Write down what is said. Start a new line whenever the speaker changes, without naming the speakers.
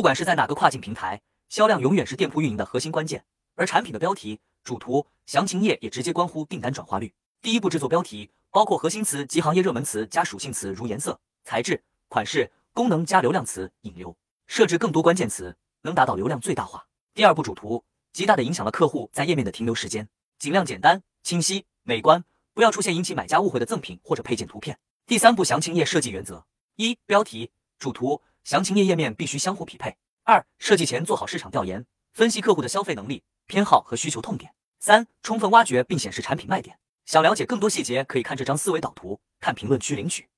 不管是在哪个跨境平台，销量永远是店铺运营的核心关键。而产品的标题、主图、详情页也直接关乎订单转化率。第一步制作标题，包括核心词及行业热门词加属性词如颜色、材质、款式、功能加流量词引流，设置更多关键词，能达到流量最大化。第二步主图，极大的影响了客户在页面的停留时间，尽量简单、清晰、美观，不要出现引起买家误会的赠品或者配件图片。第三步详情页设计原则：一、标题、主图、详情页页面必须相互匹配；二、设计前做好市场调研，分析客户的消费能力。偏好和需求痛点。三、充分挖掘并显示产品卖点。想了解更多细节，可以看这张思维导图，看评论区领取。